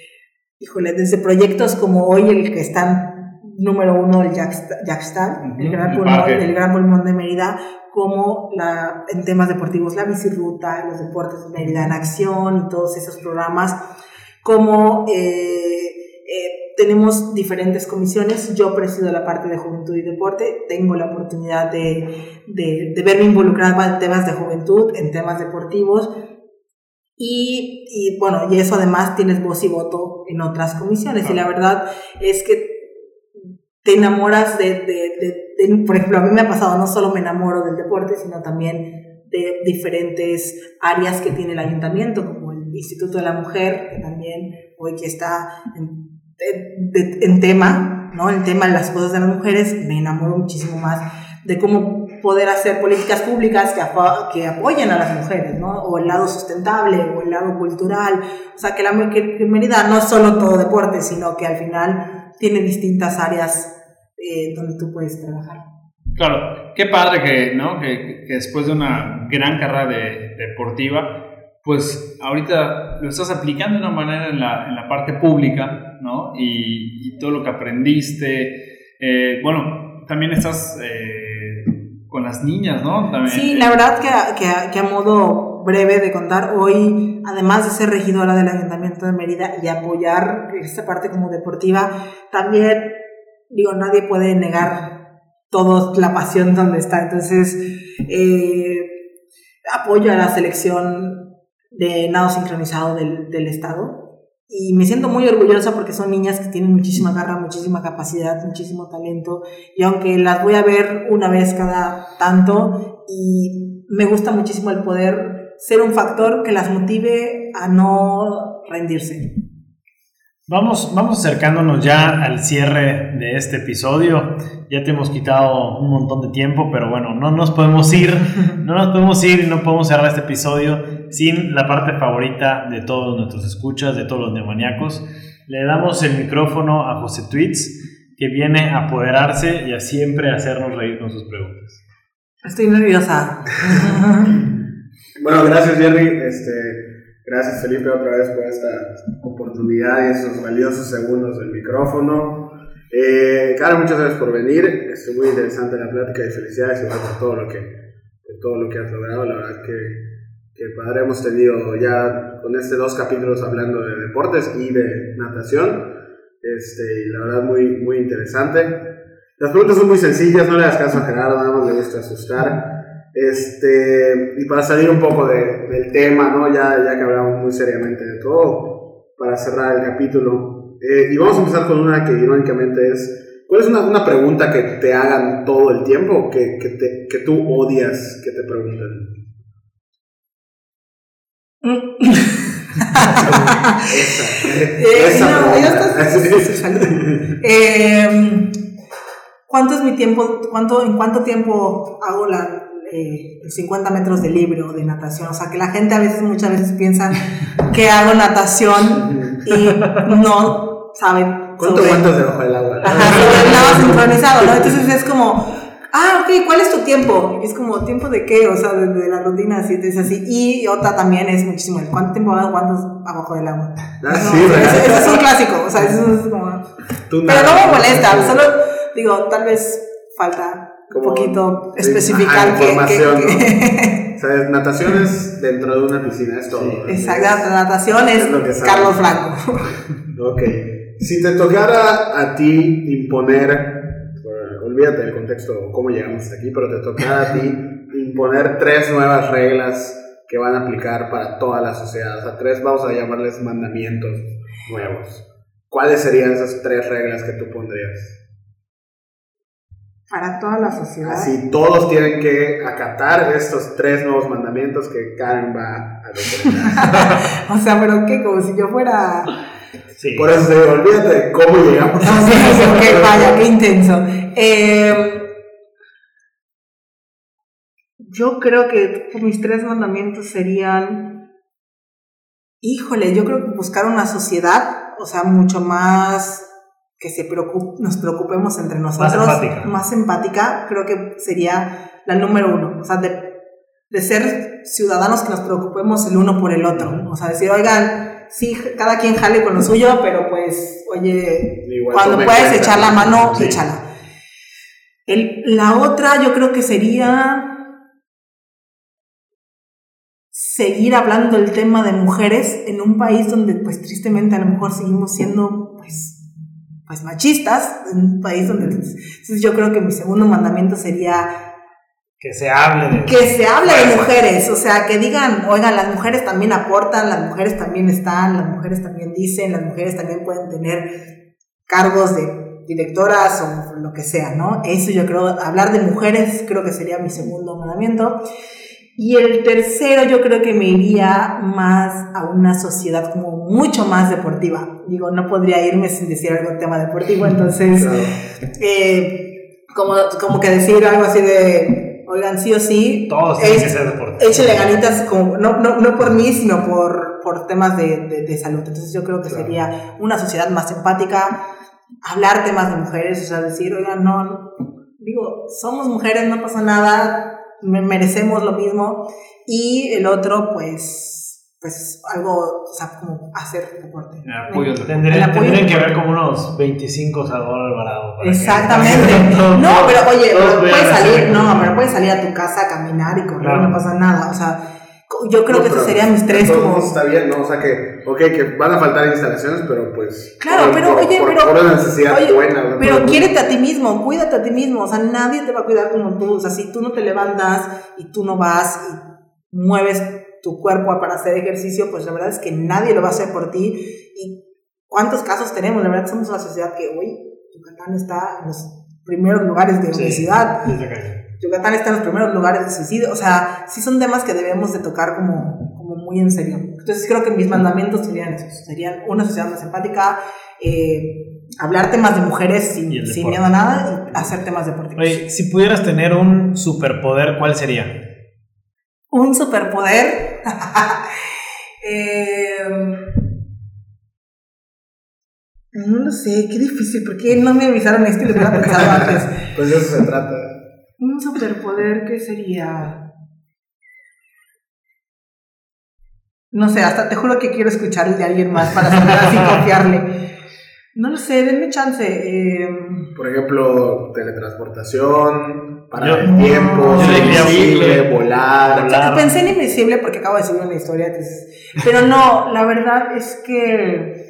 híjole, desde proyectos como hoy el que están número uno, el Jackstar, el, gran pulmón, el gran pulmón de Mérida, como la, en temas deportivos la bicirruta, los deportes de Mérida en acción y todos esos programas, como eh, eh, tenemos diferentes comisiones. Yo presido la parte de juventud y deporte. Tengo la oportunidad de, de, de verme involucrada en temas de juventud, en temas deportivos. Y, y, bueno, y eso además tienes voz y voto en otras comisiones. Y la verdad es que te enamoras de, de, por ejemplo, a mí me ha pasado, no solo me enamoro del deporte, sino también de diferentes áreas que tiene el ayuntamiento, como el Instituto de la Mujer, que también hoy que está en en tema, ¿no? El tema de las cosas de las mujeres, me enamoro muchísimo más de cómo poder hacer políticas públicas que, que apoyen a las mujeres, ¿no? O el lado sustentable, o el lado cultural. O sea, que la Mérida no es solo todo deporte, sino que al final tiene distintas áreas eh, donde tú puedes trabajar. Claro, qué padre que, ¿no? que, que después de una gran carrera de, deportiva, pues ahorita lo estás aplicando de una manera en la, en la parte pública, ¿no? Y, todo lo que aprendiste. Eh, bueno, también estás eh, con las niñas, ¿no? También, sí, la verdad que, que, que, a modo breve de contar, hoy, además de ser regidora del Ayuntamiento de Mérida y apoyar esta parte como deportiva, también, digo, nadie puede negar toda la pasión donde está. Entonces, eh, apoyo a la selección de nado sincronizado del, del Estado. Y me siento muy orgullosa porque son niñas que tienen muchísima garra, muchísima capacidad, muchísimo talento. Y aunque las voy a ver una vez cada tanto, y me gusta muchísimo el poder ser un factor que las motive a no rendirse. Vamos, vamos acercándonos ya al cierre de este episodio. Ya te hemos quitado un montón de tiempo, pero bueno, no nos podemos ir, no nos podemos ir y no podemos cerrar este episodio sin la parte favorita de todos nuestros escuchas, de todos los neumaniacos. Le damos el micrófono a José Tweets, que viene a apoderarse y a siempre hacernos reír con sus preguntas. Estoy nerviosa. bueno, gracias Jerry. Este, Gracias Felipe otra vez por esta oportunidad y esos valiosos segundos del micrófono. Eh, muchas gracias por venir. Estuvo muy interesante la plática y felicidades por todo lo que, todo lo que has logrado. La verdad que, que padre hemos tenido ya con este dos capítulos hablando de deportes y de natación. Este, y la verdad muy, muy interesante. Las preguntas son muy sencillas, no le das caso a Gerardo, nada más le gusta asustar. Este, y para salir un poco de, del tema, ¿no? ya, ya que hablamos muy seriamente de todo, para cerrar el capítulo. Eh, y vamos a empezar con una que irónicamente es, ¿cuál es una, una pregunta que te hagan todo el tiempo, que, que, te, que tú odias que te pregunten? ¿Cuánto es mi tiempo? ¿Cuánto, ¿En cuánto tiempo hago la, eh, 50 metros de libro de natación. O sea, que la gente a veces, muchas veces piensa que hago natación y no saben. ¿Cuánto aguantas debajo del agua? Ajá, sobre el sincronizado, ¿no? Entonces es como, ah, ok, ¿cuál es tu tiempo? Y es como, ¿tiempo de qué? O sea, de, la rutina, así, es así. Y otra también es muchísimo, ¿cuánto tiempo aguantas abajo del agua? Ah, sí, ese, es un clásico, o sea, eso es como... Pero no me molesta, solo digo, tal vez falta un poquito especificar que, ¿Sabes? Natación es dentro de una piscina, es todo. Exacto, natación es, Carlos Franco. ok. Si te tocara a ti imponer, olvídate del contexto, cómo llegamos hasta aquí, pero te tocara a ti imponer tres nuevas reglas que van a aplicar para toda la sociedad. O sea, tres, vamos a llamarles mandamientos nuevos. ¿Cuáles serían esas tres reglas que tú pondrías? Para toda la sociedad. Así todos tienen que acatar estos tres nuevos mandamientos que Karen va a determinar. o sea, pero qué, como si yo fuera. Sí. Por eso se olvídate de cómo llegamos a qué vaya, qué intenso. Eh, yo creo que mis tres mandamientos serían. Híjole, yo creo que buscar una sociedad, o sea, mucho más que se nos preocupemos entre nosotros. Más empática. Más empática, creo que sería la número uno. O sea, de, de ser ciudadanos que nos preocupemos el uno por el otro. O sea, decir, oigan, sí, cada quien jale con lo suyo, pero pues, oye, cuando puedes echar la mano, échala. El, la otra yo creo que sería seguir hablando del tema de mujeres en un país donde pues tristemente a lo mejor seguimos siendo pues pues machistas, en un país donde... Entonces yo creo que mi segundo mandamiento sería... Que se hable de... Que se hable de mujeres, o sea, que digan, oigan, las mujeres también aportan, las mujeres también están, las mujeres también dicen, las mujeres también pueden tener cargos de directoras o lo que sea, ¿no? Eso yo creo, hablar de mujeres creo que sería mi segundo mandamiento. Y el tercero yo creo que me iría más a una sociedad como mucho más deportiva. Digo, no podría irme sin decir algo tema deportivo, entonces, eh, como, como que decir algo así de, oigan, sí o sí. Todos tienen que ser deportivos. Échale ganitas, como, no, no, no por mí, sino por, por temas de, de, salud. Entonces yo creo que sería una sociedad más empática, hablar temas de mujeres, o sea, decir, oigan, no, digo, somos mujeres, no pasa nada, merecemos lo mismo. Y el otro, pues, pues algo, o sea, como hacer deporte. apoyo. Tendrían, que haber como unos 25 Salvador Alvarado. Exactamente. no, pero oye, puedes salir, no, pero puedes salir a tu casa a caminar y correr, no pasa nada. O sea, yo creo que esos serían mis tres como... Está bien, ¿no? O sea que, ok, que van a faltar instalaciones, pero pues... Claro, pero oye, pero... Por una necesidad buena. Pero quiérete a ti mismo, cuídate a ti mismo, o sea, nadie te va a cuidar como tú, o sea, si tú no te levantas y tú no vas y mueves tu cuerpo para hacer ejercicio, pues la verdad es que nadie lo va a hacer por ti. ¿Y cuántos casos tenemos? La verdad que somos una sociedad que hoy Yucatán está en los primeros lugares de obesidad. Yucatán está en los primeros lugares de suicidio. O sea, sí son temas que debemos de tocar como, como muy en serio. Entonces creo que mis mandamientos serían esos, serían una sociedad más empática, eh, hablar temas de mujeres sin, sin miedo a nada y hacer temas deportivos. Oye, si pudieras tener un superpoder, ¿cuál sería? Un superpoder. Eh, no lo sé, qué difícil, porque no me avisaron esto y lo hubiera pensado antes. Pues de eso se trata. Un superpoder, ¿qué sería? No sé, hasta te juro que quiero escuchar el de alguien más para saber así confiarle. No lo sé, denme chance. eh, Por ejemplo, teletransportación, para Yo- el tiempo, ser invisible, invisible. volar. Volar. Pensé en Invisible porque acabo de subir una historia. entonces- Pero no, la verdad es que.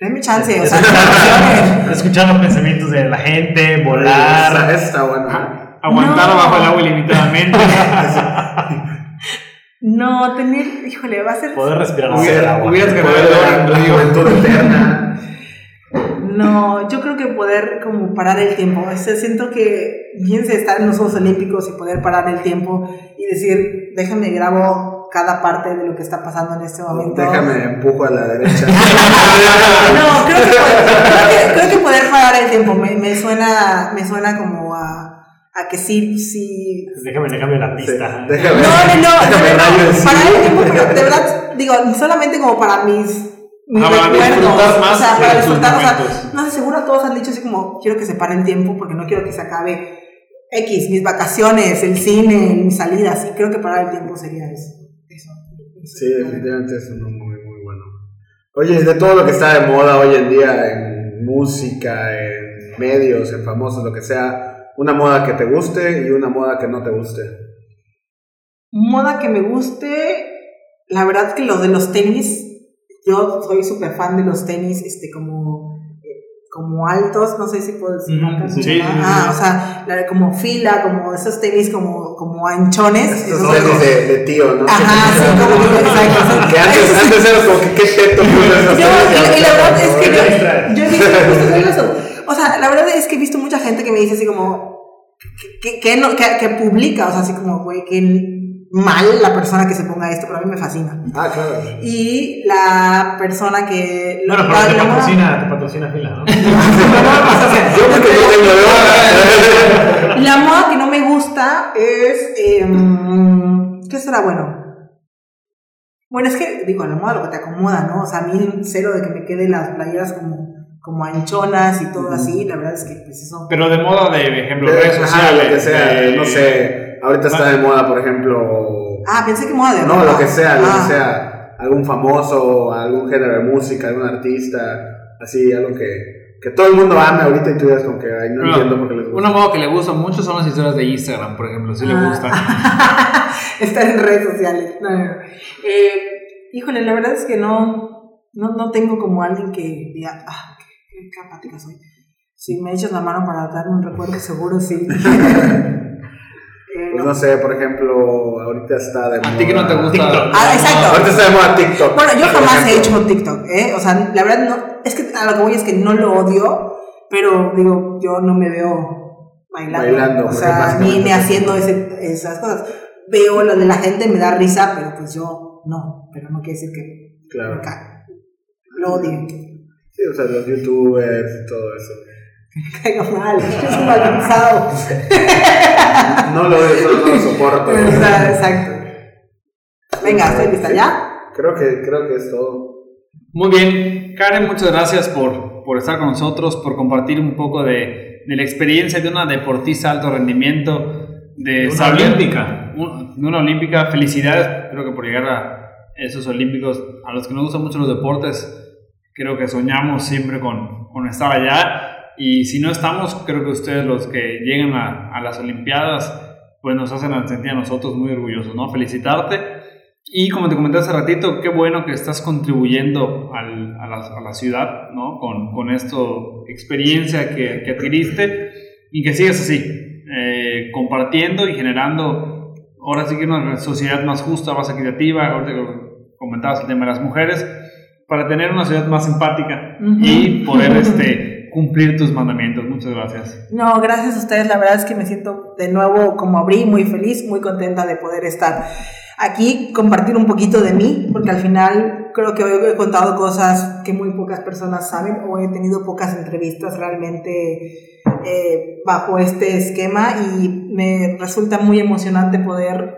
Denme chance, o sea, no. Escuchar los pensamientos de la gente, volar. esa está bueno. Aguantar No. bajo el agua ilimitadamente. No, tener. Híjole, va a ser. Poder respirar bajo el agua. hubieras ganado el eterna. No, yo creo que poder como parar el tiempo. O sea, siento que bien se estar en los Juegos Olímpicos y poder parar el tiempo y decir, déjame grabo cada parte de lo que está pasando en este momento. Déjame empujo a la derecha. No, creo que, poder, creo que, creo que poder parar el tiempo me, me suena, me suena como a, a que sí, sí. Déjame, cambio la pista. Déjame, No, no, no, no, déjame no, encima. parar el tiempo, pero de verdad, digo, solamente como para mis, mis Ah, para recuerdos, disfrutar más o sea, para de disfrutar, o sea, no sé, seguro todos han dicho así como, quiero que se pare el tiempo porque no quiero que se acabe X, mis vacaciones, el cine, mis salidas, y creo que parar el tiempo sería eso. Sí, definitivamente es uno muy, muy bueno. Oye, de todo lo que está de moda hoy en día, en música, en medios, en famosos, lo que sea, una moda que te guste y una moda que no te guste. Moda que me guste, la verdad que lo de los tenis, yo soy súper fan de los tenis, este, como, como altos, no sé si puedo decir sí, ¿no? sí, sí, Ah, sí. o sea, la de como fila, como esos tenis como, como anchones. Estos esos- tenis de, de tío, ¿no? Ajá, sí, como que exacto. Que antes, antes eras como que qué teto Yo, y, y la verdad es que yo, he visto. O sea, la verdad es que he visto mucha gente que me dice así como que, que, no, que, que publica, o sea, así como, güey, que mal la persona que se ponga esto, pero a mí me fascina. Ah, claro. Y la persona que lo Bueno, pero te patrocina, te patrocina fila, ¿no? Yo porque yo tengo La moda que no me gusta es. em, ¿Qué será bueno? Bueno, es que, digo, la moda lo que te acomoda, ¿no? O sea, a mí cero de que me queden las playeras como, como anchonas y todo así, la verdad es que, pues eso. Pero de moda de, por ejemplo, De- redes ajá, sociales. lo que sea, de- no sé, ahorita está de moda, por ejemplo, Ah, pensé que moda de no, ropa. lo que sea, lo Ah, que sea, algún famoso, algún género de música, algún artista, así, algo que, que todo el mundo ame ahorita y tú digas como que, ay, no Bueno, entiendo por qué les gusta. Una moda que le gusta mucho son las historias de Instagram, por ejemplo, si le Ah. gustan. Estar en redes sociales. No, no, no. Eh, híjole, la verdad es que no, no, no tengo como alguien que diga, ah, qué, qué soy. Si me echas la mano para darme un recuerdo, seguro sí. Pues no. sé, por ejemplo, ahorita está de moda. A ti que no te gusta. TikTok. Ah, exacto. Ahorita está de moda TikTok. Bueno, yo jamás he hecho TikTok, ¿eh? O sea, la verdad no, es que a lo que voy es que no lo odio, pero digo, yo no me veo bailando. Bailando, o sea, ni, ni haciendo ese- esas cosas. Veo lo de la gente, me da risa, pero pues yo no, pero no quiere decir que Claro. Lo odio. Sí, o sea, los youtubers y todo eso. Me caiga mal, es un malpensado. No lo solo no lo soporto. Exacto. Venga, estoy lista ya. Creo que, creo que es todo. Muy bien, Karen, muchas gracias por, por estar con nosotros, por compartir un poco de, de la experiencia de una deportista de alto rendimiento, de Una saber- olímpica. un- de una olímpica. Felicidades, creo que por llegar a esos olímpicos, a los que nos gustan mucho los deportes, creo que soñamos siempre con, con estar allá. Y si no estamos, creo que ustedes los que llegan a, a las Olimpiadas, pues nos hacen sentir a nosotros muy orgullosos, ¿no? Felicitarte. Y como te comenté hace ratito, qué bueno que estás contribuyendo al- a, la, a la ciudad, ¿no? Con, con esta experiencia que, que adquiriste y que sigas así, eh, compartiendo y generando, ahora sí que una sociedad más justa, más equitativa, ahorita que comentabas el tema de las mujeres, para tener una ciudad más empática Ujú. y poder este, cumplir tus mandamientos. Muchas gracias. No, gracias a ustedes. La verdad es que me siento de nuevo como abrí, muy feliz, muy contenta de poder estar aquí, compartir un poquito de mí, porque al final creo que hoy he contado cosas que muy pocas personas saben o he tenido pocas entrevistas realmente eh, bajo este esquema y me resulta muy emocionante poder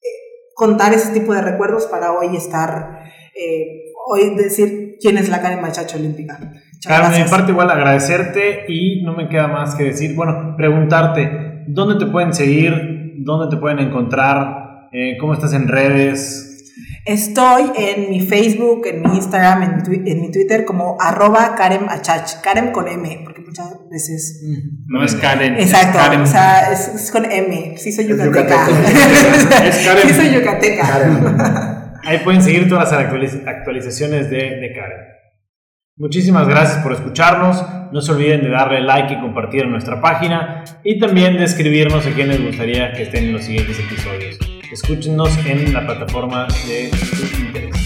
eh, contar ese tipo de recuerdos para hoy estar, eh, hoy decir quién es la Karen Machacho Olímpica. Claro, de mi parte igual agradecerte y no me queda más que decir, bueno, preguntarte, ¿dónde te pueden seguir? ¿Dónde te pueden encontrar? ¿Cómo estás en redes? Estoy en mi Facebook, en mi Instagram, en, mi Twitter como arroba Karen Achach, Karen con M, porque muchas veces... Mm, no es Karen. Exacto, o sea, es, con M, sí soy yucateca. Es Karen. Sí soy yucateca. Ahí pueden seguir todas las actualizaciones de, de Karen. Muchísimas gracias por escucharnos. No se olviden de darle like y compartir en nuestra página y también de escribirnos a quien les gustaría que estén en los siguientes episodios. Escúchenos en la plataforma de su interés.